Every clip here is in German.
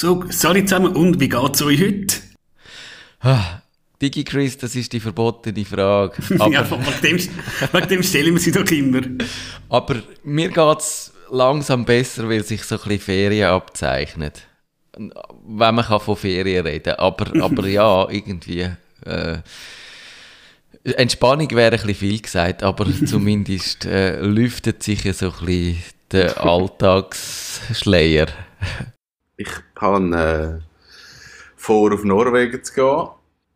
So, sorry zusammen, und wie geht's euch heute? Ah, DigiChris, das ist die verbotene Frage. Aber, ja, wegen dem, wegen dem stellen wir sie doch immer. Aber mir geht's langsam besser, weil sich so ein bisschen Ferien abzeichnet. Wenn man kann von Ferien reden Aber, aber ja, irgendwie... Äh, Entspannung wäre ein bisschen viel gesagt, aber zumindest äh, lüftet sich ja so ein bisschen der Alltagsschleier. Ich habe äh, vor, auf Norwegen zu gehen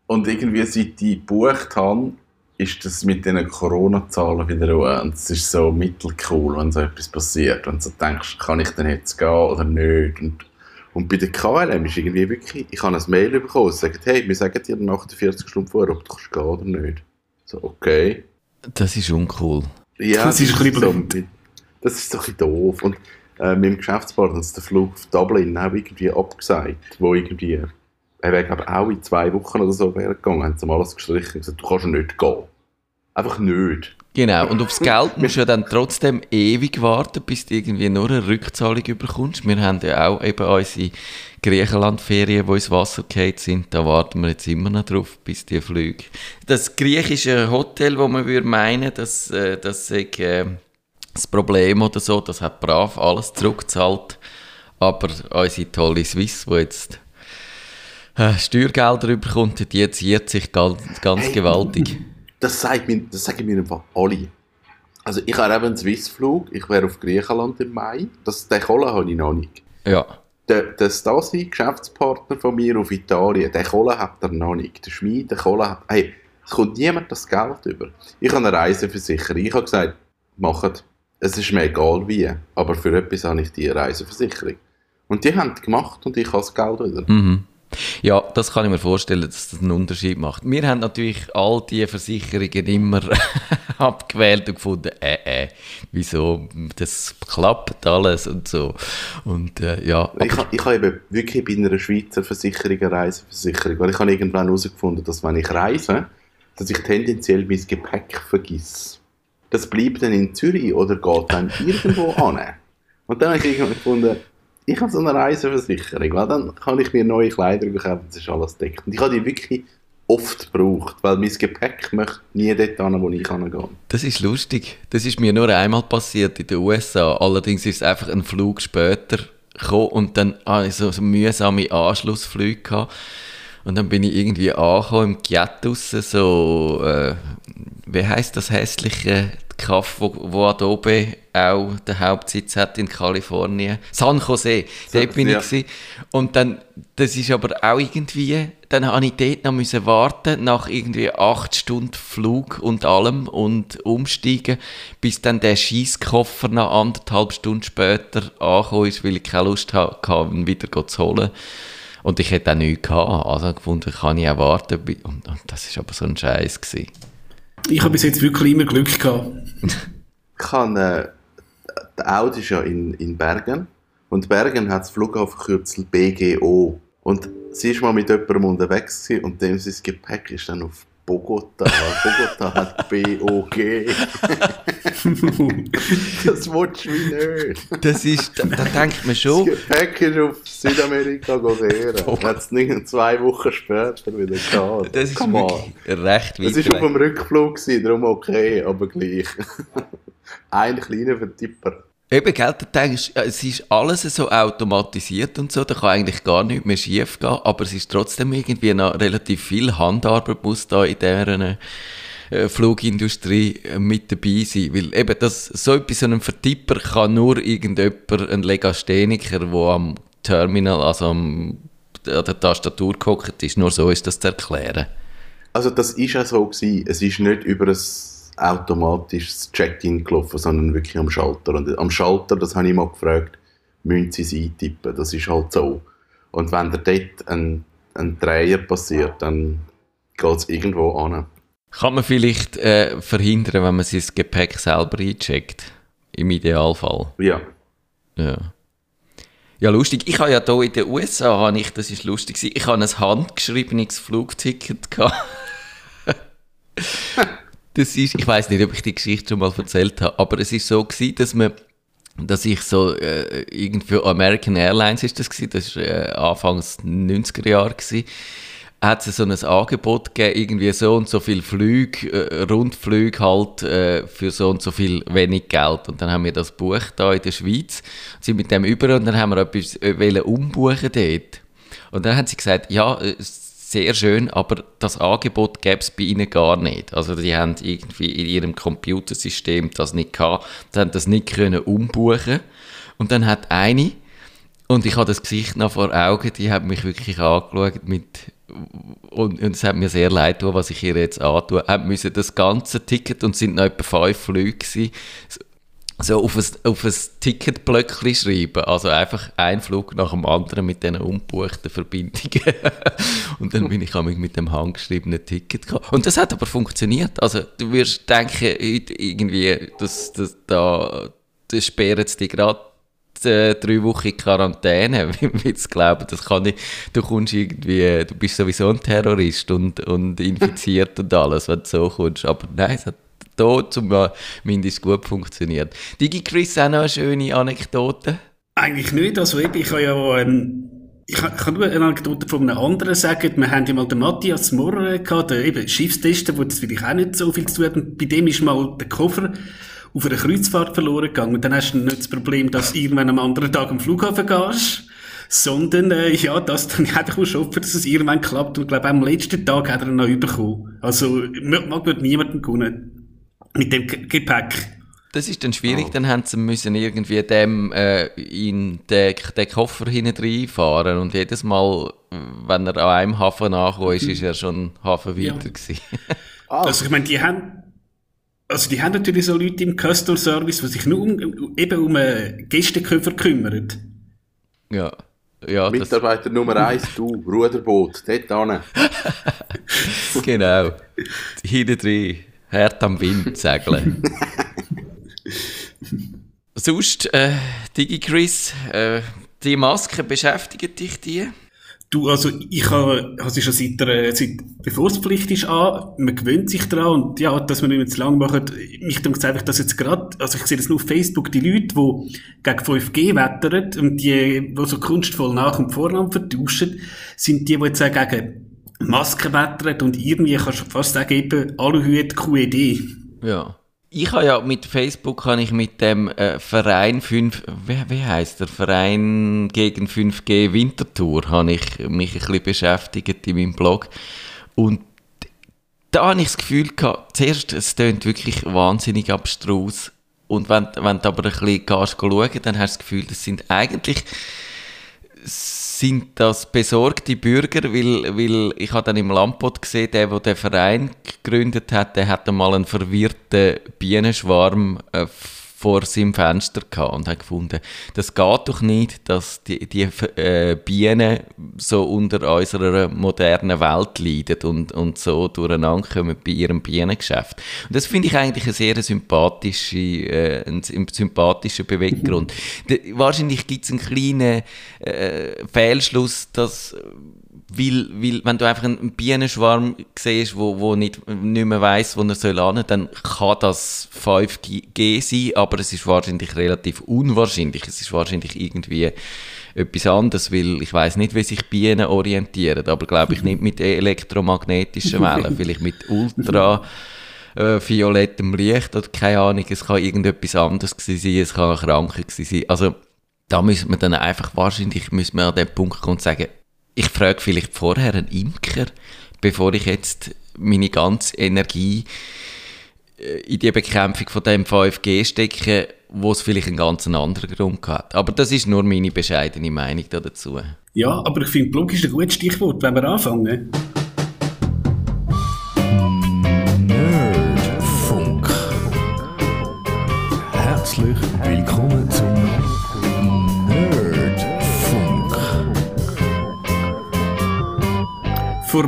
und irgendwie seit ich gebucht habe, ist das mit den Corona-Zahlen wieder ruhig. Und es ist so mittelcool, wenn so etwas passiert. Wenn du so denkst, kann ich denn jetzt gehen oder nicht? Und, und bei der KLM ist irgendwie wirklich, ich habe ein Mail bekommen, sie sagen, hey, wir sagen dir nach 48 Stunden vorher, ob du kannst gehen oder nicht. So, okay. Das ist uncool. Ja, das, ist, ein bisschen so, das ist so ein bisschen doof. Und äh, mit dem Geschäftspartner hat der Flug auf Dublin auch irgendwie abgesagt, wo irgendwie, er wäre glaube auch in zwei Wochen oder so wäre gegangen, haben sie alles gestrichen und gesagt, du kannst nicht gehen. Einfach nicht. Genau, und aufs Geld musst du ja dann trotzdem ewig warten, bis du irgendwie nur eine Rückzahlung bekommst. Wir haben ja auch eben unsere Griechenland-Ferien, die ins Wasser gefallen sind. Da warten wir jetzt immer noch drauf, bis die Flüge. Das griechische Hotel, wo man würde meinen, dass äh, das sei, äh, das Problem oder so, das hat brav alles zurückgezahlt. Aber unsere tolle Swiss, die jetzt äh, Steuergelder bekommt, die ziert sich ganz, ganz hey. gewaltig das, sagt mir, das sagen mir einfach alle. Also ich habe eben einen Swissflug, ich wäre auf Griechenland im Mai. Das, den Kohle habe ich noch nicht. Ja. Der, der Stasi, Geschäftspartner von mir auf Italien, den Kohle hat er noch nicht. Der Schmied, der Kohle hat... Hey, es kommt niemand das Geld über. Ich habe eine Reiseversicherung. Ich habe gesagt, macht. Es ist mir egal wie, aber für etwas habe ich die Reiseversicherung. Und die haben es gemacht und ich habe das Geld wieder. Mhm. Ja, das kann ich mir vorstellen, dass das einen Unterschied macht. Wir haben natürlich all diese Versicherungen immer abgewählt und gefunden, äh, äh, wieso, das klappt alles und so. Und äh, ja. Ich, ich habe eben wirklich bei einer Schweizer Versicherung eine Reiseversicherung, weil ich habe irgendwann herausgefunden, dass wenn ich reise, dass ich tendenziell mein Gepäck vergiss. Das bleibt dann in Zürich oder geht dann irgendwo an. Und dann habe ich irgendwann gefunden, ich habe so eine Reiseversicherung, weil dann kann ich mir neue Kleider kaufen, das ist alles deckt. Und ich habe die wirklich oft gebraucht, weil mein Gepäck möchte nie dort hin, wo ich gehen Das ist lustig. Das ist mir nur einmal passiert in den USA. Allerdings ist es einfach ein Flug später gekommen und dann habe ich so, so mühsame Anschlussflüge gehabt. Und dann bin ich irgendwie angekommen im Giat so, äh, wie heißt das hässliche Kaff, wo, wo Adobe auch den Hauptsitz hat in Kalifornien. San Jose, dort bin ja. ich gewesen. Und dann, das ist aber auch irgendwie, dann habe ich dort noch müssen warten, nach irgendwie acht Stunden Flug und allem und umsteigen, bis dann der Schießkoffer noch anderthalb Stunden später angekommen ist, weil ich keine Lust hatte, ihn wieder zu holen. Und ich hätte auch nichts gehabt. Also gefunden, kann ich auch warten. Und, und das war aber so ein Scheiß. Gewesen. Ich habe bis jetzt wirklich immer Glück gehabt. ich habe, äh, Audi ist ja in, in Bergen. Und Bergen hat das Flughafenkürzel BGO. Und sie war mal mit jemandem unterwegs und dem sein Gepäck ist dann auf Bogota. Bogota hat B-O-G. das willst du nicht. Das ist, da, da denkt man schon. Das Gepäck ist auf Südamerika. Oh. Hat es nicht zwei Wochen später wieder gehabt. Das ist Come wirklich on. recht weit Das war auf dem Rückflug, darum okay, aber gleich. Ein kleiner Vertipper. Eben, gell, da denkst, es ist alles so automatisiert und so, da kann eigentlich gar nichts mehr schief gehen, aber es ist trotzdem irgendwie noch relativ viel Handarbeit muss da in dieser äh, Flugindustrie äh, mit dabei sein, weil eben das, so etwas, so ein Vertipper kann nur irgendjemand, ein Legastheniker, der am Terminal, also am, an der Tastatur gehockt ist, nur so ist das zu erklären. Also das ist ja so gewesen, es ist nicht über ein automatisches Check-in gelaufen, sondern wirklich am Schalter. Und am Schalter, das habe ich mal gefragt, müssen Sie es eintippen. Das ist halt so. Und wenn da dort ein, ein Dreier passiert, dann geht es irgendwo an. Kann man vielleicht äh, verhindern, wenn man sein Gepäck selber eincheckt? Im Idealfall. Ja. Ja. Ja, lustig. Ich habe ja hier in den USA, habe ich, das ist lustig, ich habe ein handgeschriebenes Flugticket gehabt. Das ist, ich weiß nicht, ob ich die Geschichte schon mal erzählt habe, aber es ist so gewesen, dass man dass ich so, äh, irgendwie American Airlines ist das gewesen, das war äh, Anfangs 90er Jahre gewesen, hat es so ein Angebot gegeben, irgendwie so und so viel Flüge, äh, Rundflüge halt, äh, für so und so viel wenig Geld. Und dann haben wir das bucht da in der Schweiz, sind mit dem über und dann haben wir etwas äh, umbuchen dort. Und dann haben sie gesagt, ja, äh, sehr schön, aber das Angebot gäbe es bei ihnen gar nicht. Also die haben irgendwie in ihrem Computersystem das nicht gehabt, die haben das nicht können umbuchen. Und dann hat eine, und ich habe das Gesicht noch vor Augen, die hat mich wirklich angeschaut mit, und, und es hat mir sehr leid getan, was ich ihr jetzt antue, hat müssen das ganze Ticket, und sind noch etwa fünf Flüge gewesen, so auf ein, auf ein Ticketblöckchen schreiben. Also einfach ein Flug nach dem anderen mit diesen unbuchten Verbindungen. und dann bin ich mit dem handgeschriebenen Ticket gekommen. Und das hat aber funktioniert. Also du wirst denken, irgendwie, dass, dass da das sperren sie gerade äh, drei Wochen Quarantäne, weil sie glauben, das kann nicht, du kommst irgendwie, du bist sowieso ein Terrorist und, und infiziert und alles, wenn du so kommst. Aber nein, es hat da zumindest gut funktioniert. Digi Chris, auch noch eine schöne Anekdote? Eigentlich nicht. Also eben, ich habe ja ähm, ich kann, nur eine Anekdote von einem anderen sagen. Wir haben ja mal den Matthias Mohr gehabt, der eben Schiffstester, wo das vielleicht auch nicht so viel zu tun hat. Bei dem ist mal der Koffer auf einer Kreuzfahrt verloren gegangen. Und dann hast du nicht das Problem, dass du irgendwann am anderen Tag am Flughafen gehst sondern äh, ja, das dann hätte ich schon dass es irgendwann klappt und ich glaube am letzten Tag hat er ihn noch bekommen. Also mag wird niemanden können mit dem Gepäck. Das ist dann schwierig, oh. dann haben sie müssen irgendwie dem äh, in den, den Koffer hinein fahren und jedes Mal, wenn er an einem Hafen angekommen ist, ist er schon Hafen weiter ja. gewesen. Ah. Also ich meine, die haben also die haben natürlich so Leute im Customer Service, die sich nur um, eben um einen Gästekoffer kümmern. Ja. Ja, Mitarbeiter das... Nummer eins, du, Ruderboot, dort hin. genau. Hinten drin. Hart am Wind segeln. Sonst, äh, DigiChris, äh, die Maske, beschäftigt dich die? Du, also ich habe also schon seit, der, seit bevor es Pflicht ist an, man gewöhnt sich daran und ja, dass wir nicht mehr zu lang machen. Mich denkt einfach, dass jetzt gerade, also ich sehe das nur auf Facebook, die Leute, die gegen 5G wettern und die, die so kunstvoll nach und Vornamen vertauschen, sind die, die jetzt auch gegen Masken wettern und irgendwie kannst du fast sagen, eben Aluhut QED. Ja. Ich habe ja mit Facebook habe ich mit dem äh, Verein 5, wie, wie heißt der Verein gegen 5G Wintertour, habe ich mich ein bisschen beschäftigt in meinem Blog und da habe ich das Gefühl gehabt, zuerst, es klingt wirklich wahnsinnig abstrus und wenn, wenn du aber ein bisschen gehst, schauen, dann hast du das Gefühl, das sind eigentlich sind das besorgte Bürger, weil, weil ich habe dann im Lampot gesehen, der, der den Verein gegründet hat, der hatte mal einen verwirrten Bienenschwarm äh, vor seinem Fenster gehabt und hat gefunden, das geht doch nicht, dass die, die äh, Bienen so unter unserer modernen Welt leiden und, und so durcheinander kommen bei ihrem Bienengeschäft. Und das finde ich eigentlich eine sehr sympathische, äh, ein, ein sympathischer Beweggrund. wahrscheinlich gibt es einen kleinen äh, Fehlschluss, dass weil, weil, wenn du einfach einen Bienenschwarm siehst, wo, wo nicht, nicht mehr weiss, wo er soll landen, dann kann das 5G sein, aber es ist wahrscheinlich relativ unwahrscheinlich. Es ist wahrscheinlich irgendwie etwas anderes, weil ich weiß nicht, wie sich Bienen orientieren, aber glaube ich nicht mit elektromagnetischen Wellen, vielleicht mit ultra äh, violettem Licht oder keine Ahnung, es kann irgendetwas anderes gewesen sein, es kann eine Krankheit gewesen sein. Also da müssen wir dann einfach wahrscheinlich müssen wir an den Punkt kommen und sagen, ich frage vielleicht vorher einen Imker, bevor ich jetzt meine ganze Energie äh, in die Bekämpfung von dem 5G stecke, wo es vielleicht einen ganz anderen Grund hat. Aber das ist nur meine bescheidene Meinung dazu. Ja, aber ich finde, Blog ist ein gutes Stichwort, wenn wir anfangen.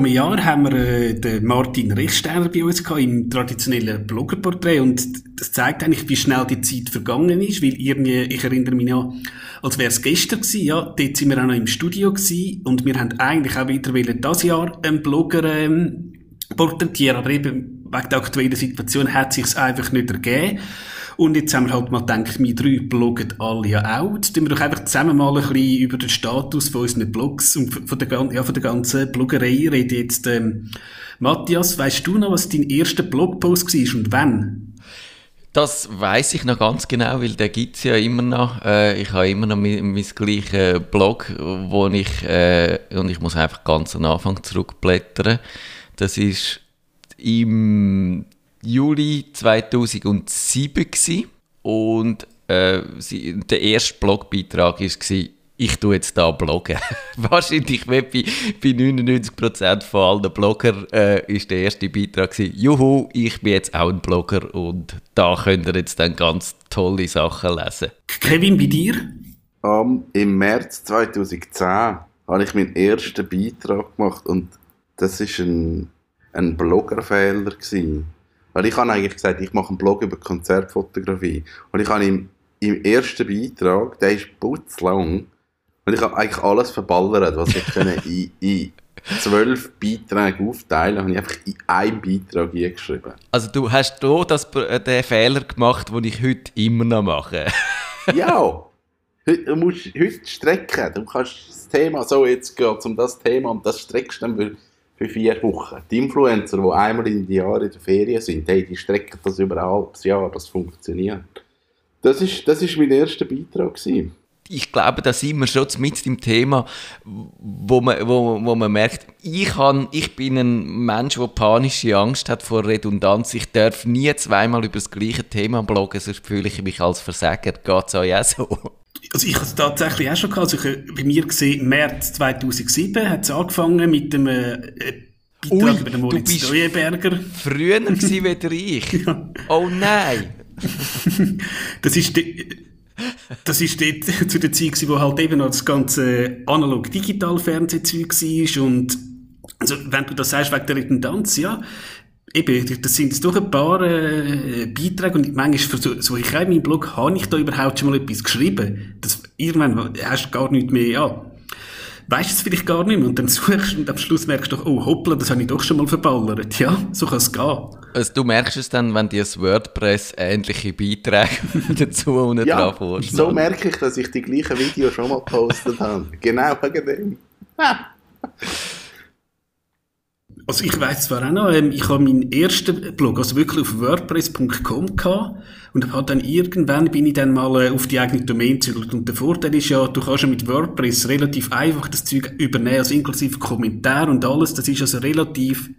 Einem Jahr haben wir äh, den Martin Richtsteiner bei uns gehabt, im traditionellen Bloggerporträt und das zeigt eigentlich, wie schnell die Zeit vergangen ist, weil irgendwie, ich erinnere mich ja, als wäre es gestern gewesen, ja, dort sind wir auch noch im Studio gewesen und wir haben eigentlich auch wieder wollen, das Jahr einen Blogger ähm, porträtieren, aber eben wegen der aktuellen Situation hat es sich einfach nicht ergeben. Und jetzt haben wir halt mal gedacht, wir drei bloggen alle ja auch. Jetzt tun wir doch einfach zusammen mal ein bisschen über den Status von unseren Blogs und von der, ja, von der ganzen Bloggerei reden. Jetzt, ähm, Matthias, weißt du noch, was dein erster Blogpost war und wann? Das weiß ich noch ganz genau, weil der gibt's ja immer noch. Äh, ich habe immer noch mein, mein gleiches Blog, wo ich, äh, und ich muss einfach ganz am Anfang zurückblättern. Das ist im Juli 2007 gewesen. und äh, sie, der erste Blogbeitrag war, ich tue jetzt da bloggen. Wahrscheinlich bei, bei 99% von allen Bloggern äh, ist der erste Beitrag gewesen, juhu, ich bin jetzt auch ein Blogger und da könnt ihr jetzt dann ganz tolle Sachen lesen. Kevin, bei dir? Um, Im März 2010 habe ich meinen ersten Beitrag gemacht und das war ein, ein Bloggerfehler. Gewesen. Weil ich habe eigentlich gesagt, ich mache einen Blog über Konzertfotografie. Und ich habe im, im ersten Beitrag, der ist putzlang, und ich habe eigentlich alles verballert, was ich können in, in zwölf Beiträge aufteilen habe ich einfach in einen Beitrag eingeschrieben. Also du hast hier das, äh, den Fehler gemacht, den ich heute immer noch mache. ja! Heute, du musst heute strecken. Du kannst das Thema, so jetzt geht um das Thema und das streckst du dann für, für vier Wochen. Die Influencer, die einmal in die Jahre in der Ferien sind, hey, die strecken das über ein halbes Jahr, das funktioniert. Das ist, das ist mein erster Beitrag. Gewesen. ich glaube, da sind wir schon mit dem Thema, wo man, wo, wo man merkt, ich, kann, ich bin ein Mensch, der panische Angst hat vor Redundanz. Ich darf nie zweimal über das gleiche Thema bloggen, sonst fühle ich mich als Versager. Geht es euch auch so? Also ich habe es tatsächlich auch schon gehabt. Also ich, bei mir gesehen, im März 2007 hat es angefangen mit dem äh, Beitrag Ui, über den Moritz Steuerberger. Früher gewesen wie ich. Oh nein! Das ist, das ist dort zu der Zeit, wo halt eben noch das ganze analog-digital-Fernsehzeug war. Und also, wenn du das sagst wegen der Redundanz, ja, eben, das sind jetzt doch ein paar äh, Beiträge und manchmal versuche so ich auch in meinem Blog, habe ich da überhaupt schon mal etwas geschrieben? Das, irgendwann hast du gar nicht mehr, ja, weißt du es vielleicht gar nicht mehr und dann suchst du und am Schluss merkst du doch, oh hoppla, das habe ich doch schon mal verballert. Ja, so kann es gehen. Also du merkst es dann, wenn dir das WordPress ähnliche Beiträge dazu unten Ja, dran vorschlägt. so merke ich, dass ich die gleichen Videos schon mal gepostet habe. Genau wegen dem. Also ich weiß zwar auch noch, ähm, ich habe meinen ersten Blog, also wirklich auf wordpress.com gehabt und habe dann irgendwann bin ich dann mal äh, auf die eigene Domain gezügelt und der Vorteil ist ja, du kannst ja mit WordPress relativ einfach das Zeug übernehmen, also inklusive Kommentar und alles, das ist also relativ,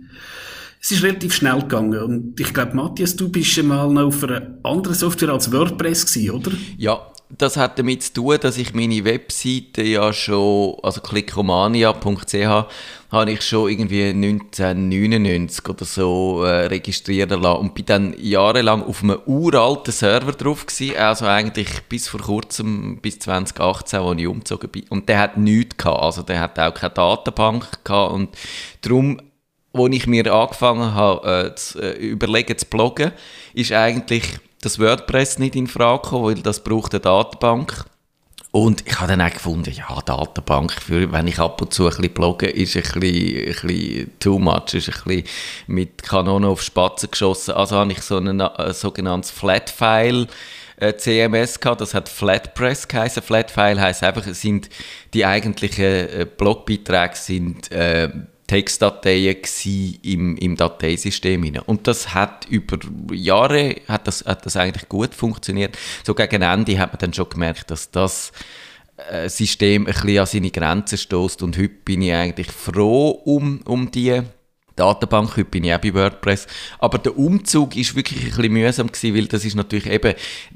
es ist relativ schnell gegangen und ich glaube, Matthias, du bist mal noch auf einer anderen Software als WordPress gewesen, oder? Ja, das hat damit zu tun, dass ich meine Webseite ja schon, also clickomania.ch, habe ich schon irgendwie 1999 oder so äh, registrieren lassen und bin dann jahrelang auf einem uralten Server drauf gewesen, also eigentlich bis vor kurzem, bis 2018, als ich umgezogen bin. Und der hat nichts gehabt, also der hat auch keine Datenbank gehabt und darum wo ich mir angefangen habe, äh, zu äh, überlegen zu bloggen, ist eigentlich das WordPress nicht in Frage gekommen, weil das braucht eine Datenbank. Und ich habe dann auch gefunden, ja, Datenbank, für, wenn ich ab und zu ein bisschen blogge, ist ein bisschen, ein bisschen too much, ist ein bisschen mit Kanonen auf Spatzen geschossen. Also habe ich so ein, ein sogenanntes Flatfile äh, CMS gehabt, das hat Flatpress geheißen. Flatfile heisst einfach, es sind die eigentlichen äh, Blogbeiträge sind äh, Textdateien im, im Dateisystem hinein. Und das hat über Jahre hat das, hat das eigentlich gut funktioniert. So gegen Ende hat man dann schon gemerkt, dass das äh, System ein bisschen an seine Grenzen stößt und heute bin ich eigentlich froh um, um die Datenbank, heute bin ich auch bei WordPress. Aber der Umzug ist wirklich ein bisschen mühsam gewesen, weil das ist natürlich eben,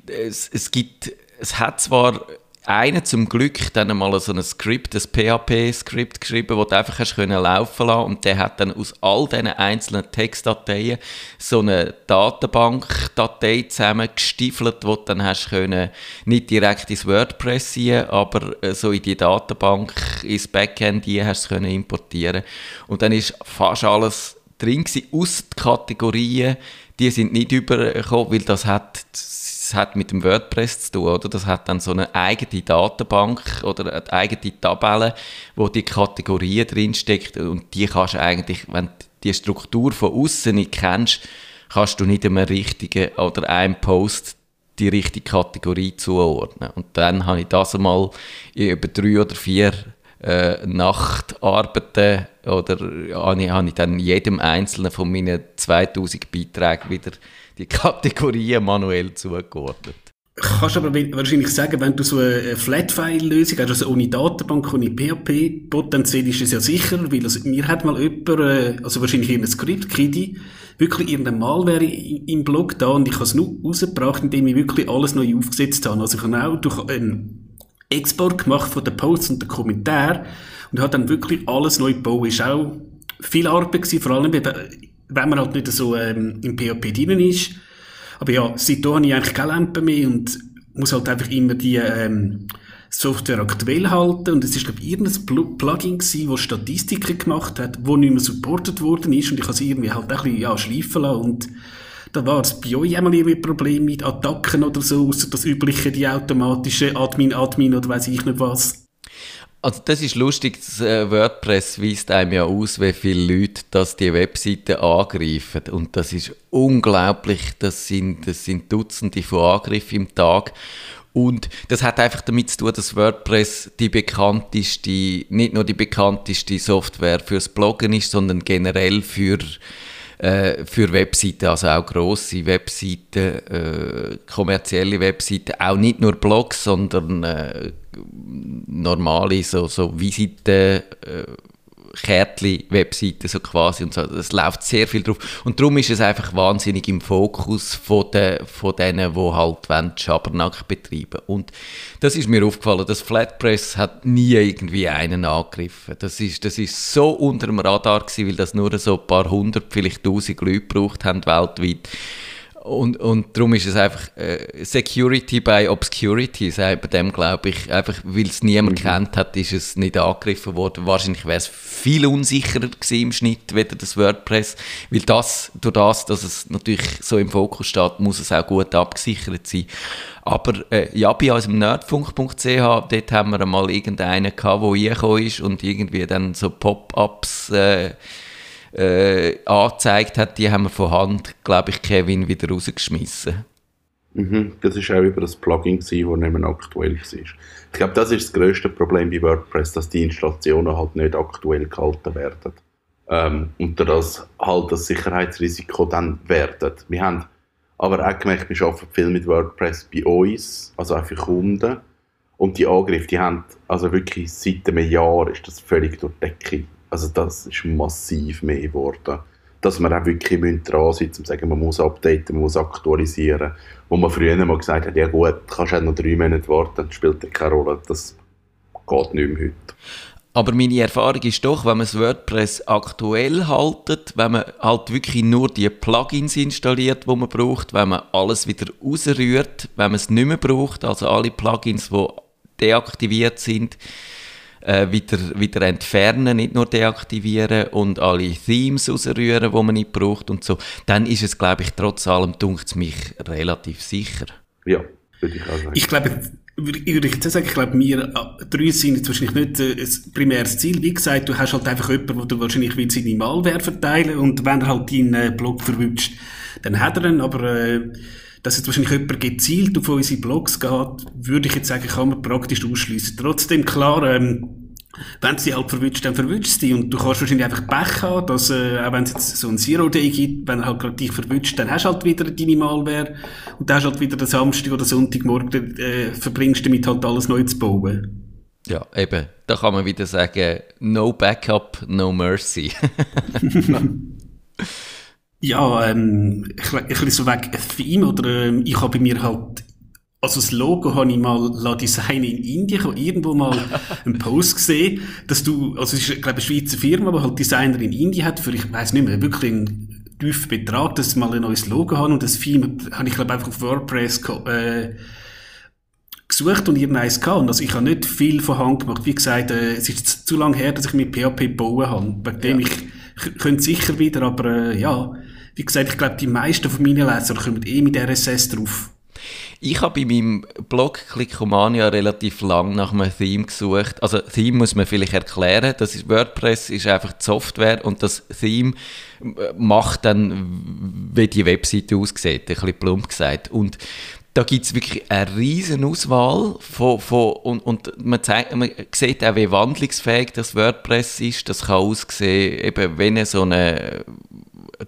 es, es gibt, es hat zwar einer zum Glück dann einmal so ein Skript, ein PHP-Skript geschrieben, das du einfach hast können laufen lassen und der hat dann aus all diesen einzelnen Textdateien so eine Datenbankdatei zusammengestiefelt, wo du dann hast können, nicht direkt ins WordPress ziehen, aber äh, so in die Datenbank, ins Backend die hast können importieren. Und dann ist fast alles drin gewesen, ausser die Kategorien, die sind nicht übergekommen, weil das hat das hat mit dem WordPress zu tun, oder? Das hat dann so eine eigene Datenbank oder eine eigene Tabelle, wo die Kategorien drinsteckt und die kannst du eigentlich, wenn du die Struktur von außen nicht kennst, kannst du nicht einem richtigen oder einem Post die richtige Kategorie zuordnen. Und dann habe ich das einmal über drei oder vier äh, Nachtarbeiten oder habe habe ich dann jedem einzelnen von meinen 2000 Beiträgen wieder die Kategorien manuell zugeordnet. Kannst aber wahrscheinlich sagen, wenn du so eine Flat-File-Lösung hast, also ohne Datenbank, ohne PHP, potenziell ist es ja sicher, weil also, mir hat mal jemand, äh, also wahrscheinlich irgendein Skript, Kidi, wirklich irgendein Malware im Blog da und ich habe es nur rausgebracht, indem ich wirklich alles neu aufgesetzt habe. Also ich habe auch durch einen Export gemacht von den Posts und den Kommentaren und habe dann wirklich alles neu gebaut. Ist auch viel Arbeit gewesen, vor allem wenn man halt nicht so ähm, im PHP drin ist aber ja, seitdem habe ich eigentlich keine Lampe mehr und muss halt einfach immer die ähm, Software aktuell halten. Und es ist, glaube ich, irgendein Plugin gewesen, das Statistiken gemacht hat, wo nicht mehr supportet worden ist. Und ich habe es irgendwie halt ein bisschen, ja, schleifen lassen. Und da war es bei euch einmal irgendwie ein Problem mit Attacken oder so, außer das übliche, die automatische Admin, Admin oder weiß ich nicht was. Also das ist lustig, das äh, WordPress weist einem ja aus, wie viele Leute das die Webseite angreifen. Und das ist unglaublich, das sind, das sind Dutzende von Angriffen im Tag. Und das hat einfach damit zu tun, dass WordPress die bekannteste, nicht nur die bekannteste Software fürs Bloggen ist, sondern generell für äh, für Webseiten, also auch grosse Webseiten, äh, kommerzielle Webseiten, auch nicht nur Blogs, sondern äh, normale so, so Visiten, äh, Kärtchen-Webseiten so quasi und so. Es läuft sehr viel drauf. Und darum ist es einfach wahnsinnig im Fokus von, de, von denen, die halt Schabernack betreiben Und das ist mir aufgefallen, dass Flatpress hat nie irgendwie einen angegriffen. Das ist, das ist so unter dem Radar gewesen, weil das nur so ein paar hundert, vielleicht tausend Leute gebraucht haben weltweit. Und, und darum ist es einfach äh, Security by Obscurity, man dem, glaube ich. Einfach, weil es niemand mhm. kennt hat, ist es nicht angegriffen worden. Wahrscheinlich wäre es viel unsicherer gewesen im Schnitt, weder das WordPress. Weil das, durch das, dass es natürlich so im Fokus steht, muss es auch gut abgesichert sein. Aber äh, ja, bei unserem nerdfunk.ch, dort haben wir mal irgendeinen gehabt, der reingekommen ist und irgendwie dann so Pop-Ups... Äh, äh, angezeigt hat, die haben wir von Hand, glaube ich, Kevin wieder rausgeschmissen. Mhm, das ist auch über das Plugin, das nicht mehr aktuell war. Ich glaube, das ist das grösste Problem bei WordPress, dass die Installationen halt nicht aktuell gehalten werden. Ähm, und das halt das Sicherheitsrisiko dann werden. Wir haben aber auch gemerkt, wir arbeiten viel mit WordPress bei uns, also auch für Kunden. Und die Angriffe, die haben, also wirklich seit einem Jahr ist das völlig durch die Decke also das ist massiv mehr geworden. Dass man auch wirklich dran sitzt und sagen, man muss updaten, man muss aktualisieren. Wo man früher mal gesagt hat, ja gut, kannst halt noch drei Monate warten, dann spielt das keine Rolle. Das geht nicht mehr heute. Aber meine Erfahrung ist doch, wenn man das WordPress aktuell haltet, wenn man halt wirklich nur die Plugins installiert, die man braucht, wenn man alles wieder rausrührt, wenn man es nicht mehr braucht, also alle Plugins, die deaktiviert sind, äh, wieder, wieder entfernen, nicht nur deaktivieren und alle Themes rausrühren, die man nicht braucht und so, dann ist es, glaube ich, trotz allem, dunkt mich relativ sicher. Ja, würde ich auch sagen. Ich glaube, ich würde jetzt sagen, ich glaube, wir äh, drei sind jetzt wahrscheinlich nicht äh, das primäres Ziel. Wie gesagt, du hast halt einfach jemanden, der du wahrscheinlich will seine Malware verteilen und wenn er halt deinen Blog verwünscht, dann hat er ihn, aber äh, dass jetzt wahrscheinlich jemand gezielt auf unsere Blogs geht, würde ich jetzt sagen, kann man praktisch ausschließen. Trotzdem, klar, ähm, wenn sie halt verwünscht, dann verwünscht sie. Und du kannst wahrscheinlich einfach Pech haben, dass, äh, auch wenn es jetzt so ein Zero-Day gibt, wenn er halt gerade dich verwünscht, dann hast du halt wieder deine Malware. Und dann hast du halt wieder den Samstag oder Sonntagmorgen, äh, verbringst damit halt alles neu zu bauen. Ja, eben. Da kann man wieder sagen, no backup, no mercy. Ja, ähm, ich, ein bisschen so weg Theme oder ähm, ich habe bei mir halt also das Logo habe ich mal designen in Indien, ich habe irgendwo mal einen Post gesehen, dass du, also es ist, glaube ich, eine Schweizer Firma, die halt Designer in Indien hat, für, ich weiß nicht mehr, wirklich einen tiefen Betrag, dass sie mal ein neues Logo haben und das Theme habe ich, glaube ich, einfach auf WordPress äh, gesucht und ihr eins gehabt. Und also ich habe nicht viel von Hand gemacht. Wie gesagt, äh, es ist zu lange her, dass ich mit PHP bauen habe. Bei dem ja. ich, ich könnte sicher wieder, aber äh, ja, wie gesagt, ich glaube, die meisten von meinen Lesern kommen eh mit RSS drauf. Ich habe bei meinem Blog Clickomania relativ lang nach einem Theme gesucht. Also Theme muss man vielleicht erklären. Das ist WordPress ist einfach die Software und das Theme macht dann, wie die Webseite aussieht, ein bisschen plump gesagt. Und da gibt es wirklich eine riesen Auswahl von, von, und, und man, zeigt, man sieht auch, wie wandlungsfähig das WordPress ist. Das kann aussehen, eben wenn so eine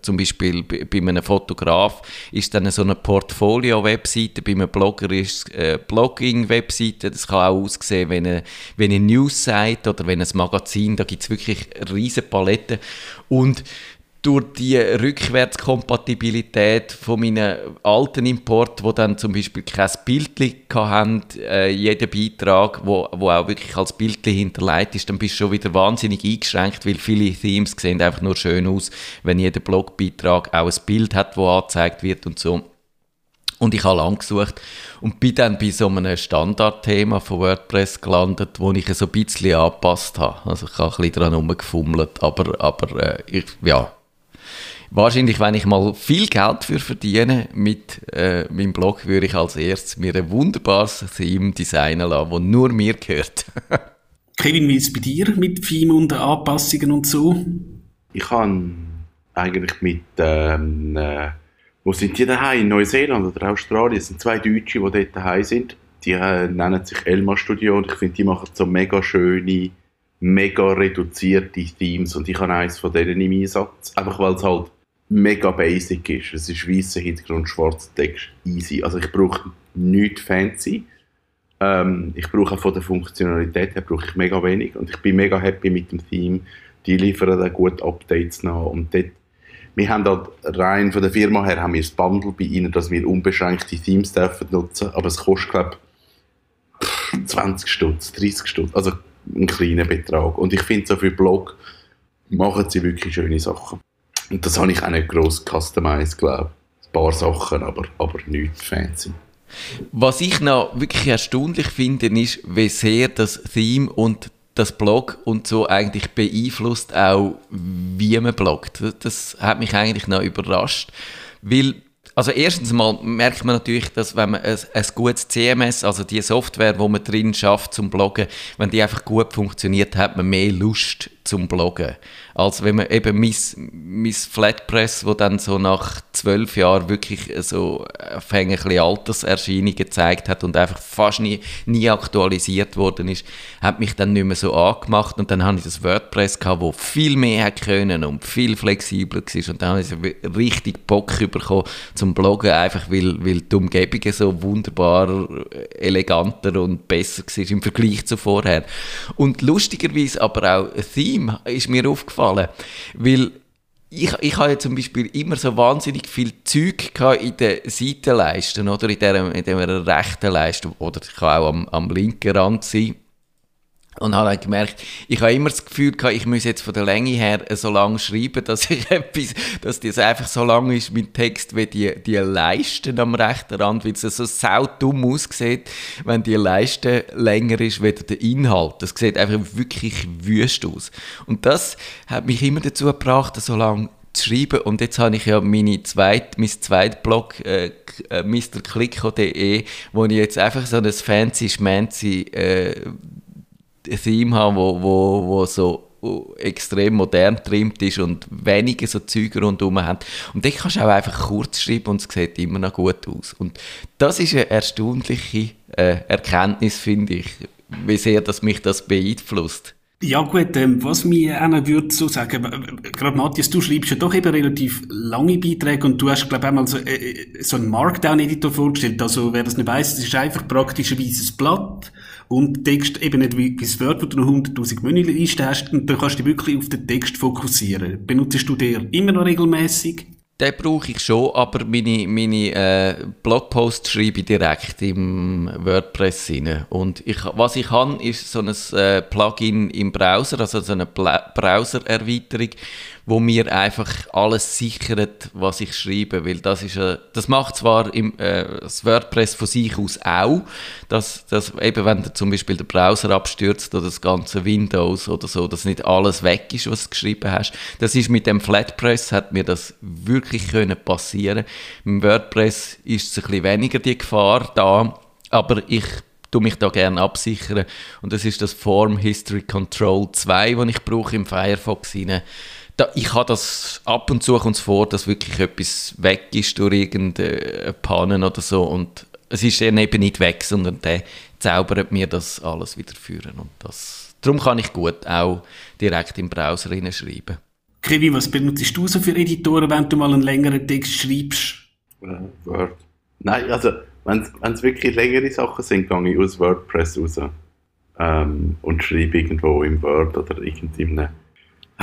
zum Beispiel bei einem Fotograf ist dann so eine Portfolio-Webseite, bei einem Blogger ist es eine Blogging-Webseite, das kann auch aussehen wie eine, wie eine News-Seite oder wie ein Magazin, da gibt es wirklich riesige Paletten. Und durch die Rückwärtskompatibilität von meinen alten Import, wo dann zum Beispiel kein Bildchen haben, äh, jeder Beitrag, wo, wo auch wirklich als Bildchen hinterlegt ist, dann bist du schon wieder wahnsinnig eingeschränkt, weil viele Themes sehen einfach nur schön aus, wenn jeder Blogbeitrag auch ein Bild hat, wo angezeigt wird und so. Und ich habe lang gesucht und bin dann bei so einem Standardthema von WordPress gelandet, wo ich so ein bisschen angepasst habe. Also ich habe ein bisschen daran herumgefummelt, aber, aber äh, ich, ja, Wahrscheinlich, wenn ich mal viel Geld für verdiene mit äh, meinem Blog, würde ich als erstes mir ein wunderbares Theme designen lassen, das nur mir gehört. Kevin, wie ist es bei dir mit Theme und Anpassungen und so? Ich habe eigentlich mit, ähm, äh, wo sind die daheim? In Neuseeland oder Australien? Es sind zwei Deutsche, die dort daheim sind. Die äh, nennen sich Elma Studio und ich finde, die machen so mega schöne, mega reduzierte Themes und ich habe eins von denen im Einsatz. Einfach weil es halt mega basic ist. Es ist weißer Hintergrund, schwarzer Text, easy. Also ich brauche nichts fancy. Ähm, ich brauche von der Funktionalität her brauche ich mega wenig und ich bin mega happy mit dem Theme. Die liefern auch gut Updates nach und dort, wir haben halt rein von der Firma her haben wir das Bundle bei ihnen, dass wir unbeschränkte Themes dürfen nutzen, aber es kostet glaube 20 Stutz, 30 Stutz, also ein kleiner Betrag. Und ich finde so für Blog machen sie wirklich schöne Sachen. Und das habe ich auch nicht gross customized, glaube ich. Ein paar Sachen, aber, aber nichts fancy. Was ich noch wirklich erstaunlich finde, ist, wie sehr das Theme und das Blog und so eigentlich beeinflusst auch, wie man bloggt. Das hat mich eigentlich noch überrascht, weil also erstens mal merkt man natürlich, dass wenn man ein, ein gutes CMS, also die Software, wo man drin schafft zum Bloggen, wenn die einfach gut funktioniert, hat man mehr Lust zum Bloggen. Als wenn man eben mein, mein Flatpress, wo dann so nach zwölf Jahren wirklich so ein Alterserscheinungen gezeigt hat und einfach fast nie, nie aktualisiert worden ist, hat mich dann nicht mehr so angemacht und dann habe ich das WordPress gehabt, wo viel mehr hätte können und viel flexibler war und dann habe ich richtig Bock bekommen zum Bloggen, einfach weil, weil die Umgebung so wunderbar eleganter und besser war im Vergleich zu vorher. Und lustigerweise aber auch ein Theme ist mir aufgefallen, weil ich, ich habe ja zum Beispiel immer so wahnsinnig viel Zeug in den Seitenleisten oder? In der, in der rechten Leiste oder ich kann auch am, am linken Rand sein und habe gemerkt, ich habe immer das Gefühl gehabt, ich muss jetzt von der Länge her so lange schreiben, dass ich etwas, dass das einfach so lang ist mit Text wie die, die Leisten am rechten Rand, weil es so sau dumm aussieht, wenn die Leiste länger ist wie der Inhalt. Das sieht einfach wirklich wüst aus. Und das hat mich immer dazu gebracht, so lange zu schreiben. Und jetzt habe ich ja meine zweit, mein zweites Blog, äh, äh mrklicko.de, wo ich jetzt einfach so ein fancy, schmancy äh, Theme haben, wo, wo, wo so extrem modern trimmt ist und weniger so Züge rundherum hat. Und dann kannst du auch einfach kurz schreiben und es sieht immer noch gut aus. Und das ist eine erstaunliche äh, Erkenntnis, finde ich, wie sehr das mich das beeinflusst. Ja gut, ähm, was mir einer würde so sagen, gerade Matthias, du schreibst ja doch eben relativ lange Beiträge und du hast, glaube ich, einmal so, äh, so einen Markdown-Editor vorgestellt. Also wer das nicht weiss, es ist einfach praktisch ein Blatt und Text eben nicht wie, wie das Word, wo du noch 100'000 Menülisten hast und dann kannst du dich wirklich auf den Text fokussieren. Benutzt du den immer noch regelmäßig? Den brauche ich schon, aber meine, meine äh, Blogposts schreibe ich direkt im WordPress rein. Und ich, was ich habe, ist so ein äh, Plugin im Browser, also so eine Browser-Erweiterung, wo mir einfach alles sichert, was ich schreibe, weil das ist äh, das macht zwar im, äh, das WordPress von sich aus auch, dass, dass eben wenn zum Beispiel der Browser abstürzt oder das ganze Windows oder so, dass nicht alles weg ist, was du geschrieben hast. Das ist mit dem Flatpress hat mir das wirklich können passieren. Im WordPress ist es ein bisschen weniger die Gefahr da, aber ich tue mich da gerne absichern und das ist das Form History Control 2, das ich brauche im Firefox rein da, ich habe das ab und zu kommt vor, dass wirklich etwas weg ist durch irgendeine Panne oder so und es ist dann eben nicht weg, sondern der zaubert mir das alles wieder führen und das, darum kann ich gut auch direkt im Browser schreiben. Kevin, was benutzt du so für Editoren, wenn du mal einen längeren Text schreibst? Äh, Word. Nein, also, wenn es wirklich längere Sachen sind, gehe ich aus WordPress raus ähm, und schreibe irgendwo im Word oder irgendeinem.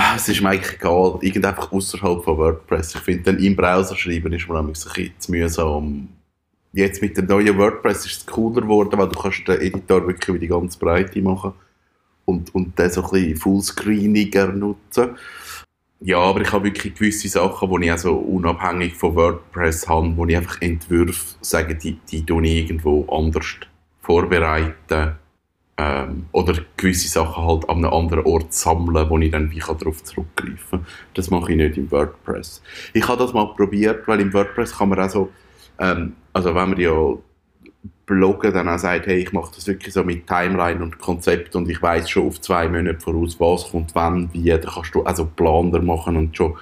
Ah, es ist mir eigentlich egal, irgend einfach außerhalb von WordPress. Ich finde, im Browser schreiben ist mir ein bisschen zu mühsam. Jetzt mit dem neuen WordPress ist es cooler geworden, weil du kannst den Editor wirklich über die ganze Breite machen und, und den so ein bisschen fullscreeniger nutzen. Ja, aber ich habe wirklich gewisse Sachen, die ich also unabhängig von WordPress habe, wo ich einfach Entwürfe sage, die, die ich irgendwo anders vorbereiten. Ähm, oder gewisse Sachen halt an einem anderen Ort sammeln, wo ich dann wie darauf zurückgreifen kann. Das mache ich nicht im WordPress. Ich habe das mal probiert, weil im WordPress kann man auch so, ähm, also wenn man ja Bloggen dann auch sagt, hey, ich mache das wirklich so mit Timeline und Konzept und ich weiß schon auf zwei Monate voraus, was kommt wann, wie, da kannst du also Planer machen und schon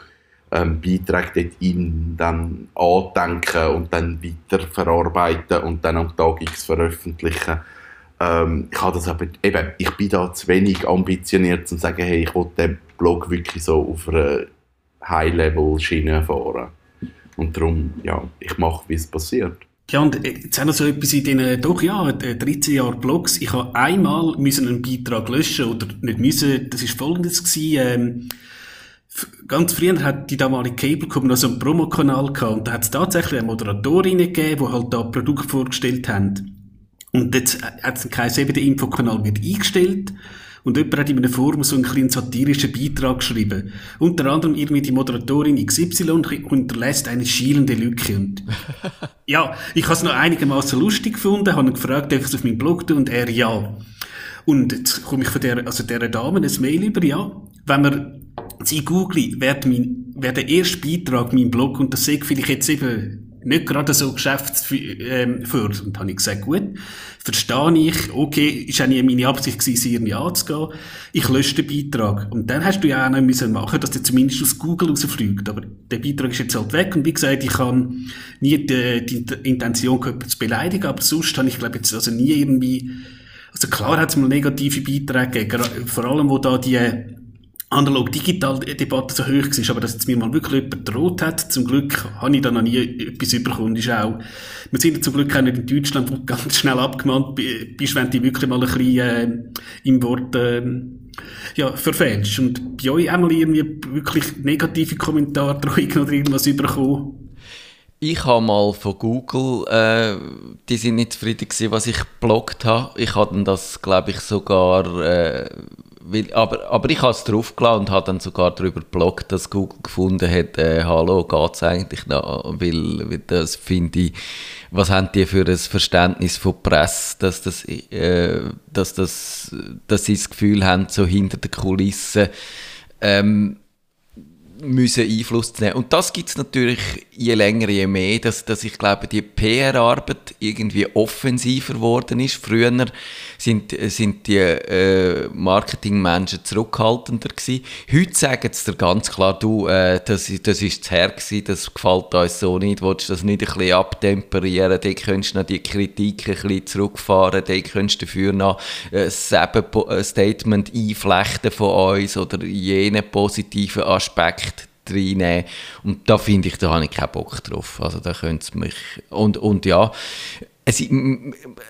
ähm, Beiträge dort in dann andenken und dann weiter verarbeiten und dann am Tag X veröffentlichen. Ähm, ich das aber, eben, ich bin da zu wenig ambitioniert, um zu sagen, hey, ich will den Blog wirklich so auf einer High-Level-Schiene fahren. Und darum, ja, ich mache, wie es passiert. Ja, und äh, jetzt haben wir so etwas in diesen, doch ja, 13 Jahren Blogs. Ich habe einmal müssen einen Beitrag löschen oder nicht müssen, das ist folgendes gewesen, ähm, Ganz früher hat die damalige Cablecom noch so einen Promokanal gehabt und da hat es tatsächlich eine Moderatorin gegeben, die halt da Produkte vorgestellt haben. Und jetzt hat es geheißen, eben der Infokanal wird eingestellt und jemand hat in einem Forum so einen kleinen satirischen Beitrag geschrieben. Unter anderem irgendwie die Moderatorin XY unterlässt eine schielende Lücke. Und ja, ich habe es noch einigermaßen lustig gefunden, habe ihn gefragt, darf ich es auf meinem Blog tun? Und er ja. Und jetzt komme ich von der, also der Dame ein Mail über, ja. Wenn man sie googelt, wer, mein, wer der erste Beitrag mein Blog, und das sehe ich vielleicht jetzt eben nicht gerade so geschäftsfördernd. Ähm, habe ich gesagt, gut, verstehe ich, okay, ist auch nie meine Absicht gewesen, ihr nicht anzugehen. Ich lösche den Beitrag. Und dann hast du ja auch noch müssen machen, dass der zumindest aus Google rausfliegt. Aber der Beitrag ist jetzt halt weg. Und wie gesagt, ich habe nie die, die Intention gehabt, zu beleidigen, aber sonst habe ich, glaube jetzt also nie irgendwie, also klar hat es mal negative Beiträge gegeben, vor allem, wo da die, Analog-Digital-Debatte so hoch war, aber dass jetzt mir mal wirklich jemand droht hat, zum Glück habe ich da noch nie etwas überkommen, ist auch, wir sind ja zum Glück auch nicht in Deutschland, wo du ganz schnell abgemahnt bist, wenn du wirklich mal ein bisschen, äh, im Wort, äh, ja, verfehlst. Und bei euch einmal irgendwie wirklich negative Kommentare, Drohungen oder irgendwas überkommen? Ich habe mal von Google, äh, die sind nicht zufrieden gewesen, was ich bloggt habe. Ich hatte das, glaube ich, sogar, äh, weil, aber, aber ich habe es draufgeladen und habe dann sogar darüber gebloggt, dass Google gefunden hat, äh, hallo, geht es eigentlich noch? Weil, weil das finde ich, was haben die für ein Verständnis von Presse, dass, das, äh, dass, das, dass sie das Gefühl haben, so hinter den Kulissen, ähm, müssen Einfluss nehmen. Und das gibt es natürlich je länger, je mehr, dass, dass ich glaube, die PR-Arbeit irgendwie offensiver geworden ist. Früher sind, sind die äh, Marketingmenschen zurückhaltender gewesen. Heute sagen sie dir ganz klar, du, äh, das, das ist zu her gewesen, das gefällt uns so nicht, willst du das nicht ein bisschen abtemperieren, dann könntest du noch die Kritik ein bisschen zurückfahren, dann könntest du dafür noch äh, ein Statement einflechten von uns oder jene positiven Aspekt reinnehmen. Und da finde ich, da habe ich keinen Bock drauf. Also da könnte mich... Und, und ja, es,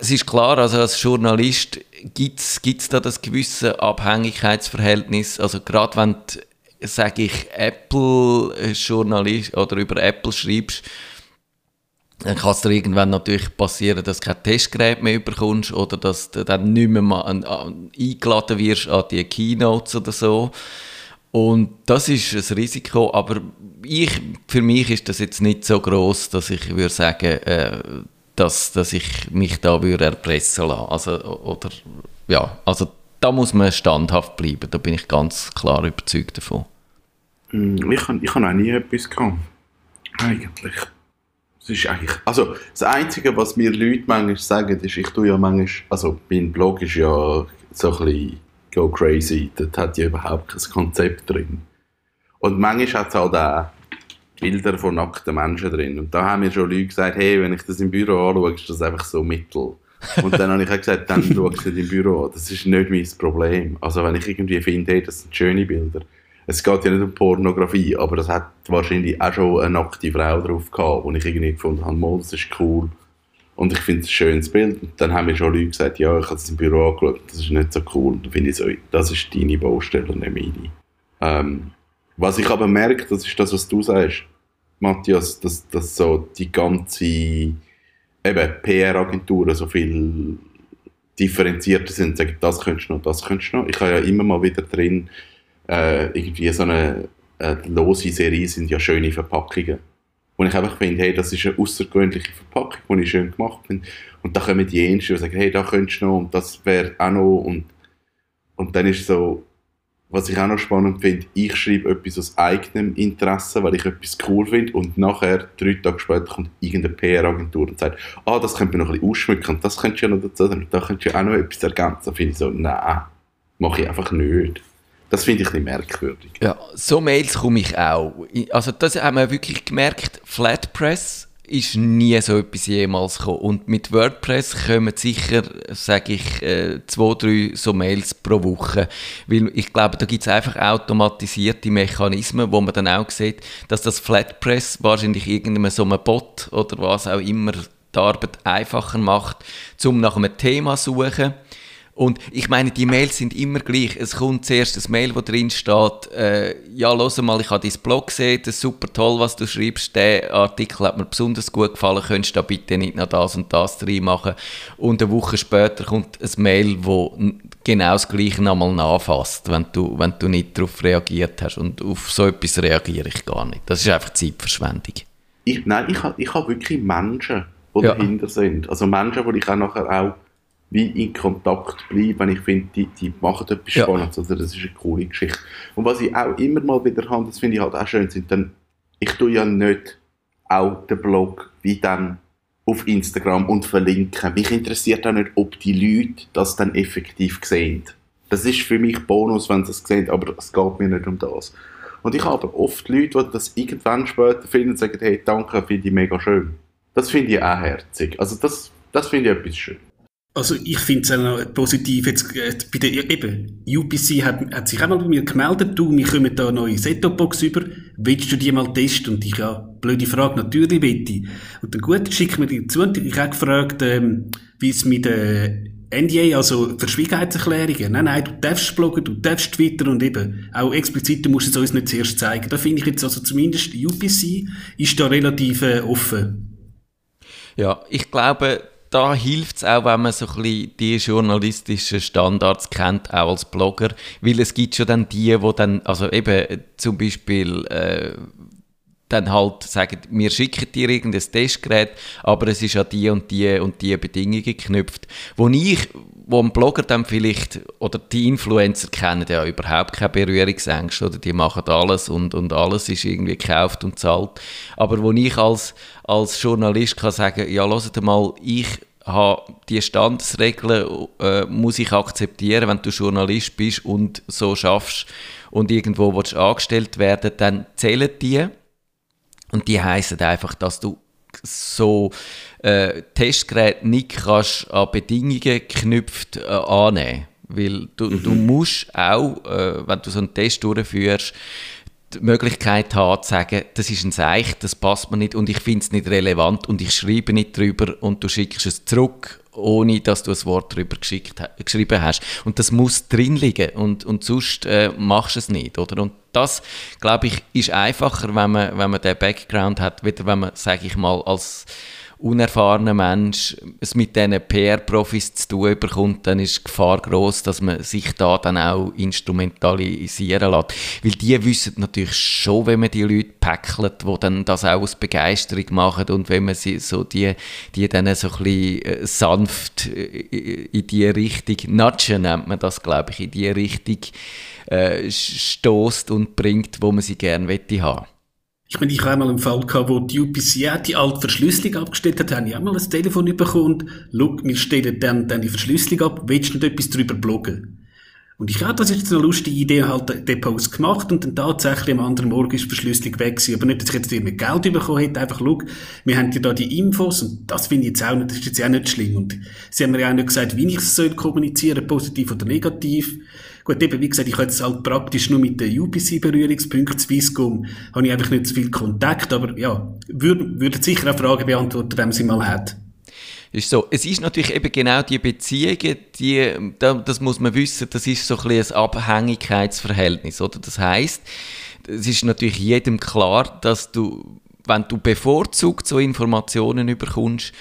es ist klar, also als Journalist gibt es da das gewisse Abhängigkeitsverhältnis. Also gerade wenn du, sage ich, Apple-Journalist oder über Apple schreibst, dann kann es dir irgendwann natürlich passieren, dass du kein Testgerät mehr bekommst oder dass du dann nicht mehr mal an, eingeladen wirst an die Keynotes oder so. Und das ist ein Risiko, aber ich, für mich ist das jetzt nicht so groß, dass ich würde sagen, äh, dass, dass ich mich da würde erpressen lassen. Also, oder, ja, also da muss man standhaft bleiben, da bin ich ganz klar überzeugt davon. Hm, ich habe ich auch nie etwas gehabt. Eigentlich. Das ist eigentlich, also das Einzige, was mir Leute manchmal sagen, ist, ich tue ja manchmal, also mein Blog ist ja so ein bisschen go crazy. Dort hat ja überhaupt kein Konzept drin. Und manchmal hat es auch Bilder von nackten Menschen drin. Und da haben mir schon Leute gesagt, hey, wenn ich das im Büro anschaue, ist das einfach so mittel. Und dann habe ich auch gesagt, dann schau es nicht im Büro an. Das ist nicht mein Problem. Also wenn ich irgendwie finde, hey, das sind schöne Bilder. Es geht ja nicht um Pornografie, aber das hat wahrscheinlich auch schon eine nackte Frau drauf gehabt, wo ich irgendwie gefunden habe, das ist cool. Und ich finde es ein schönes Bild. Und dann haben mir schon Leute gesagt, ja, ich habe es im Büro angeschaut, das ist nicht so cool. Und dann finde ich so, das ist deine Baustelle, nicht meine. Ähm, was ich aber merke, das ist das, was du sagst, Matthias, dass, dass so die ganze PR-Agenturen so viel differenzierter sind, sagen, das könntest du noch, das könntest du noch. Ich habe ja immer mal wieder drin, äh, irgendwie so eine äh, lose Serie sind ja schöne Verpackungen. Und ich einfach finde, hey, das ist eine außergewöhnliche Verpackung, die ich schön gemacht finde. Und da kommen die Jensten und sagen, hey, da könntest du noch und das wäre auch noch. Und, und dann ist so, was ich auch noch spannend finde, ich schreibe etwas aus eigenem Interesse, weil ich etwas cool finde und nachher, drei Tage später, kommt irgendeine PR-Agentur und sagt, ah, das könnte man noch ein bisschen ausschmücken und das könntest du ja noch dazu sagen, da könntest du auch noch etwas ergänzen. Da finde ich so, nein, mache ich einfach nicht. Das finde ich ein merkwürdig. Ja, so Mails komme ich auch. Also das haben wir wirklich gemerkt, Flatpress ist nie so etwas jemals gekommen. Und mit WordPress kommen sicher, sage ich, äh, zwei, drei so Mails pro Woche. Weil ich glaube, da gibt es einfach automatisierte Mechanismen, wo man dann auch sieht, dass das Flatpress wahrscheinlich irgendeinem so einem Bot oder was auch immer die Arbeit einfacher macht, um nach einem Thema zu suchen und ich meine, die Mails sind immer gleich. Es kommt zuerst ein Mail, wo drin steht, äh, ja, los mal, ich habe dein Blog gesehen, das ist super toll, was du schreibst, der Artikel hat mir besonders gut gefallen, könntest du da bitte nicht noch das und das drin machen. Und eine Woche später kommt ein Mail, wo genau das Gleiche nochmal nachfasst, wenn du, wenn du nicht darauf reagiert hast. Und auf so etwas reagiere ich gar nicht. Das ist einfach Zeitverschwendung. Ich, nein, ich habe ich hab wirklich Menschen, die ja. dahinter sind. Also Menschen, die ich auch nachher auch wie in Kontakt bleiben, wenn ich finde, die, die machen etwas ja. Spannendes oder das ist eine coole Geschichte. Und was ich auch immer mal wieder habe, das finde ich halt auch schön, sind dann, ich tue ja nicht auch den Blog wie dann auf Instagram und verlinken. Mich interessiert auch nicht, ob die Leute das dann effektiv sehen. Das ist für mich Bonus, wenn sie es sehen, aber es geht mir nicht um das. Und ich habe oft Leute, die das irgendwann später finden und sagen, hey, danke, finde ich mega schön. Das finde ich auch herzig. Also das, das finde ich etwas schön. Also ich finde es auch noch positiv, jetzt äh, bei der, eben, UPC hat, hat sich auch mal bei mir gemeldet, du, wir kommen da eine neue Setup-Box über, willst du die mal testen? Und ich, ja, blöde Frage, natürlich bitte. Und dann gut, schicken wir die zu und ich habe gefragt, ähm, wie es mit der NDA, also Verschwiegenheitserklärungen, nein, nein, du darfst bloggen, du darfst twittern und eben, auch explizit, du musst es uns nicht zuerst zeigen. Da finde ich jetzt also zumindest, UPC ist da relativ äh, offen. Ja, ich glaube, da hilft es auch, wenn man so ein bisschen die journalistischen Standards kennt, auch als Blogger, weil es gibt schon dann die, wo dann, also eben zum Beispiel äh, dann halt sagen, wir schicken dir irgendein Testgerät, aber es ist an die und die und die Bedingungen geknüpft, wo ich, wo ein Blogger dann vielleicht, oder die Influencer kennen ja überhaupt keine Berührungsängste, oder? Die machen alles und, und alles ist irgendwie gekauft und zahlt, aber wo ich als, als Journalist kann sagen, ja, hört mal, ich habe die Standesregeln äh, muss ich akzeptieren, wenn du Journalist bist und so schaffst und irgendwo willst angestellt werden, dann zählen die und die heißen einfach, dass du so äh, Testgeräte nicht kannst an Bedingungen geknüpft äh, annehmen. Weil du, mhm. du musst auch, äh, wenn du so einen Test durchführst, die Möglichkeit haben zu sagen, das ist ein Seich, das passt mir nicht und ich finde es nicht relevant und ich schreibe nicht drüber und du schickst es zurück ohne dass du ein Wort geschickt, geschrieben hast. Und das muss drin liegen und, und sonst äh, machst du es nicht, oder? Und das, glaube ich, ist einfacher, wenn man, wenn man den Background hat, wieder wenn man, sage ich mal, als unerfahrener Mensch es mit diesen PR-Profis zu tun bekommt, dann ist die Gefahr groß, dass man sich da dann auch instrumentalisieren lässt. Weil die wissen natürlich schon, wenn man die Leute päckelt, die dann das auch aus Begeisterung machen und wenn man sie so die, die dann so ein bisschen äh, sanft äh, in die Richtung, nudgen nennt man das, glaube ich, in die Richtung äh, stoßt und bringt, wo man sie gerne haben. Ich meine, ich habe einmal einen Fall gehabt, wo die UPC auch die alte Verschlüsselung abgestellt hat, habe ich auch mal ein Telefon bekommen und, schau, wir stellen dann, dann die Verschlüsselung ab, willst du nicht etwas darüber bloggen? Und ich habe das jetzt eine lustige Idee, halt den Post gemacht und dann tatsächlich am anderen Morgen ist die Verschlüsselung weg gewesen. Aber nicht, dass ich jetzt irgendwie Geld bekommen hätte, einfach, schau, wir haben ja da die Infos und das finde ich jetzt auch nicht, das ist jetzt auch nicht schlimm. Und sie haben mir ja auch nicht gesagt, wie ich es soll kommunizieren, positiv oder negativ. Gut, eben, wie gesagt, ich habe jetzt halt praktisch nur mit den UPC-Berührungspunkten Swisscom, habe ich einfach nicht so viel Kontakt, aber ja, würde, würde sicher auch Fragen beantworten, wenn man sie mal hat. Ist so. Es ist natürlich eben genau die Beziehungen, die, das muss man wissen, das ist so ein, ein Abhängigkeitsverhältnis, oder? Das heißt, es ist natürlich jedem klar, dass du, wenn du bevorzugt so Informationen überkommst,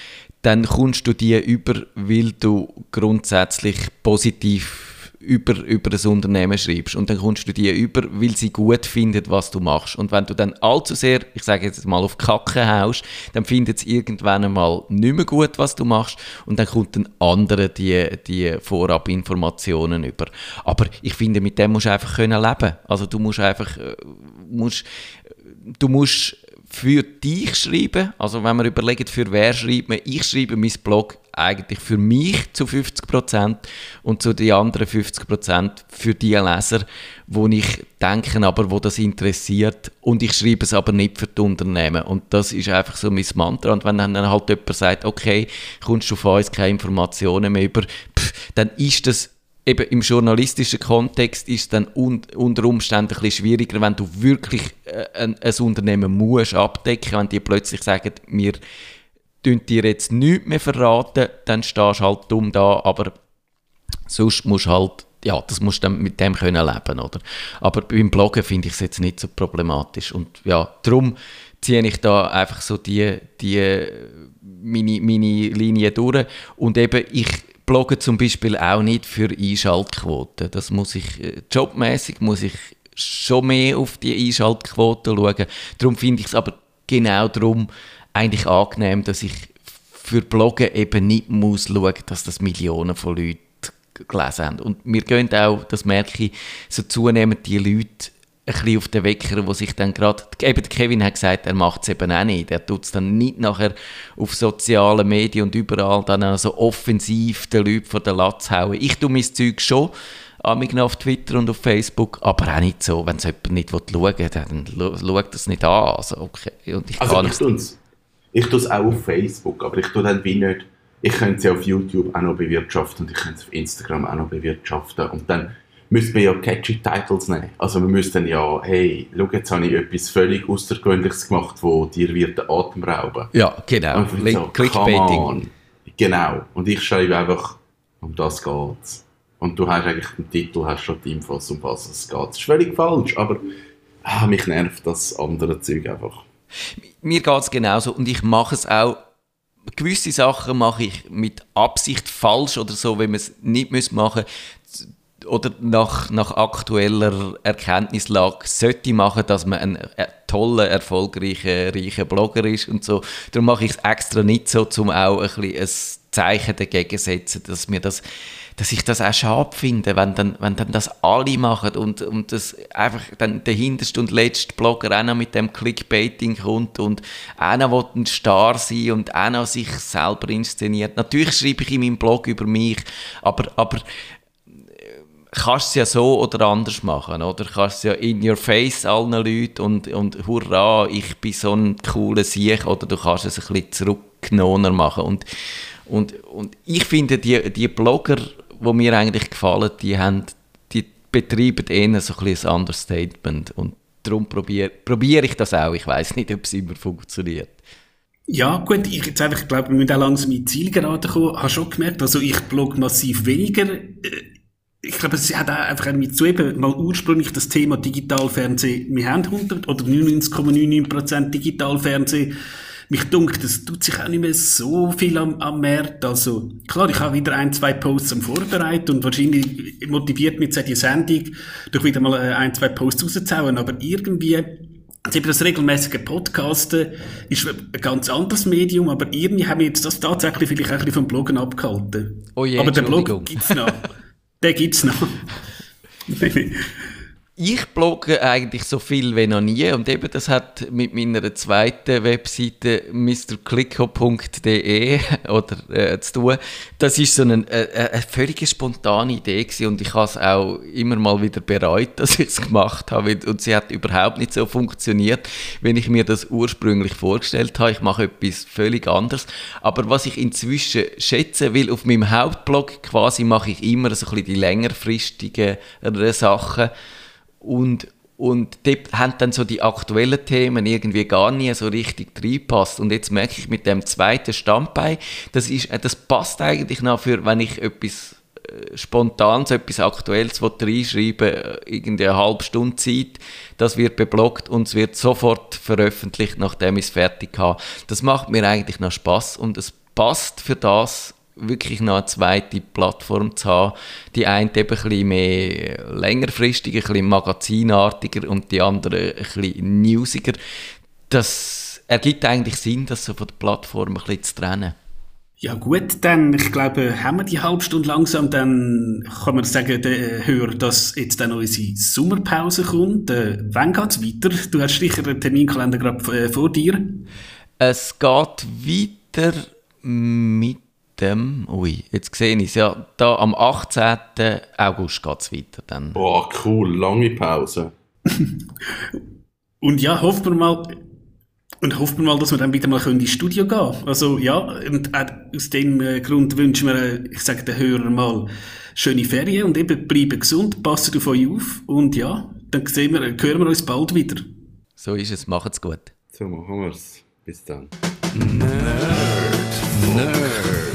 dann kommst du die über, weil du grundsätzlich positiv über, über das Unternehmen schreibst. Und dann kommst du die über, weil sie gut finden, was du machst. Und wenn du dann allzu sehr, ich sage jetzt mal, auf Kacke haust, dann findet es irgendwann einmal nicht mehr gut, was du machst. Und dann kommt ein anderer die, die Vorabinformationen über. Aber ich finde, mit dem musst du einfach können leben. Also du musst einfach, äh, musst, du musst für dich schreiben. Also wenn man überlegt, für wer schreibt man, ich schreibe mein Blog eigentlich für mich zu 50% und zu den anderen 50% für die Leser, wo ich denke, aber wo das interessiert. Und ich schreibe es aber nicht für die Unternehmen. Und das ist einfach so mein Mantra. Und wenn dann halt jemand sagt, okay, kommst du von uns keine Informationen mehr über, pff, dann ist das eben im journalistischen Kontext ist es dann un unter Umständen ein bisschen schwieriger, wenn du wirklich äh, ein, ein, Unternehmen musst abdecken, wenn die plötzlich sagen, wir tun dir jetzt nichts mehr verraten, dann stehst du halt dumm da, aber sonst musst du halt, ja, das musst du mit dem können leben, oder? Aber beim Bloggen finde ich es jetzt nicht so problematisch und ja, darum ziehe ich da einfach so die, die meine, meine Linie durch und eben ich blogge zum Beispiel auch nicht für Einschaltquoten. Das muss ich, äh, jobmäßig muss ich schon mehr auf die Einschaltquoten schauen. Darum finde ich es aber genau darum eigentlich angenehm, dass ich für Bloggen eben nicht muss schauen, dass das Millionen von Leuten gelesen haben. Und wir gehen auch, das merke ich, so zunehmend die Leute ein bisschen auf den Wecker, wo sich dann gerade, eben Kevin hat gesagt, er macht es eben auch nicht. Er tut es dann nicht nachher auf sozialen Medien und überall dann so offensiv den Leuten von der Latz hauen. Ich tue mein Zeug schon, amig auf Twitter und auf Facebook, aber auch nicht so, wenn es jemand nicht schauen will, dann schaut das nicht an. Also, okay. Und ich also ich tue es ich tue es auch auf Facebook, aber ich tue dann wie nicht, ich könnte es auf YouTube auch noch bewirtschaften und ich könnte es auf Instagram auch noch bewirtschaften und dann müsste man ja catchy Titles nehmen. Also wir müssten ja, hey, schau, jetzt habe ich etwas völlig Außergewöhnliches gemacht, wo dir wird den Atem rauben. Ja, genau. Und so, Clickbaiting. Genau. Und ich schreibe einfach, um das geht's. Und du hast eigentlich den Titel, hast schon die Infos, um was es geht. Das ist völlig falsch, aber ah, mich nervt das andere Zeug einfach. Mir geht es genauso und ich mache es auch gewisse Sachen mache ich mit Absicht falsch oder so, wenn man es nicht machen muss oder nach, nach aktueller Erkenntnislage sollte machen, dass man ein toller, erfolgreicher, reicher Blogger ist und so. Darum mache ich es extra nicht so, um auch ein, bisschen ein Zeichen dagegen zu setzen, dass mir das dass ich das auch schade finde, wenn dann, wenn dann das alle machen und, und das einfach dann der hinterste und letzte Blogger auch noch mit dem Clickbaiting kommt und auch noch ein Star sein und noch sich selber inszeniert. Natürlich schreibe ich in meinem Blog über mich, aber, aber kannst es ja so oder anders machen, oder? Kannst es ja in your face allen Leuten und, und hurra, ich bin so ein cooler Sieg, oder du kannst es ein bisschen zurückgenommener machen. Und, und, und ich finde, die, die Blogger, die mir eigentlich gefallen, die, haben, die betreiben eher so ein, ein Understatement. Und darum probiere probier ich das auch. Ich weiß nicht, ob es immer funktioniert. Ja, gut, ich jetzt einfach, glaube, wir müssen auch langsam in Zielgerade kommen. Habe schon gemerkt, also ich blog massiv weniger. Äh, ich glaube, es hat auch einfach mit zu eben mal ursprünglich das Thema Digitalfernsehen. Wir haben 100 oder 99,99% Digitalfernsehen. Mich dunkt, das tut sich auch nicht mehr so viel am, am Markt. Also, klar, ich habe wieder ein, zwei Posts am Vorbereiten und wahrscheinlich motiviert mich jetzt die Sendung, durch wieder mal äh, ein, zwei Posts rauszuhauen, aber irgendwie, also eben das regelmäßige Podcasten ist ein ganz anderes Medium, aber irgendwie haben wir jetzt das tatsächlich vielleicht auch ein bisschen vom Bloggen abgehalten. Oh je, aber der Blog gibt's noch. Den gibt's noch. Ich blogge eigentlich so viel wie noch nie und eben das hat mit meiner zweiten Webseite mrclicko.de oder äh, zu tun. Das ist so eine, äh, eine völlig spontane Idee gewesen und ich habe es auch immer mal wieder bereut, dass ich es gemacht habe und sie hat überhaupt nicht so funktioniert, wenn ich mir das ursprünglich vorgestellt habe. Ich mache etwas völlig anderes. Aber was ich inzwischen schätze, weil auf meinem Hauptblog quasi mache ich immer so ein bisschen die längerfristigen Sachen und, und dort haben dann so die aktuellen Themen irgendwie gar nie so richtig reinpasst. Und jetzt merke ich mit dem zweiten Standbein, das, ist, äh, das passt eigentlich noch für, wenn ich etwas äh, spontan so etwas Aktuelles reinschreiben äh, irgendwie eine halbe Stunde Zeit, das wird beblockt und es wird sofort veröffentlicht, nachdem ich es fertig habe. Das macht mir eigentlich noch Spaß und es passt für das wirklich noch eine zweite Plattform zu haben. Die eine eben ein bisschen mehr längerfristig, ein bisschen magazinartiger und die andere ein bisschen newsiger. Das ergibt eigentlich Sinn, das so von der Plattform ein bisschen zu trennen. Ja gut, dann, ich glaube, haben wir die halbe Stunde langsam, dann kann man sagen, der Hörer, dass jetzt dann unsere Sommerpause kommt. Äh, wann geht's weiter? Du hast sicher den Terminkalender gerade äh, vor dir. Es geht weiter mit dem, ui, jetzt sehe ich es, ja, da am 18. August geht es weiter. Dann. Boah, cool, lange Pause. und ja, hoffen wir mal, und hoffen wir mal, dass wir dann wieder mal ins Studio gehen können. Also ja, und aus dem äh, Grund wünschen wir, äh, ich sage den Hörern mal, schöne Ferien und eben bleiben gesund, passen auf euch auf und ja, dann sehen wir, hören wir uns bald wieder. So ist es, macht's gut. So machen wir es. Bis dann. Nerd. Nerd.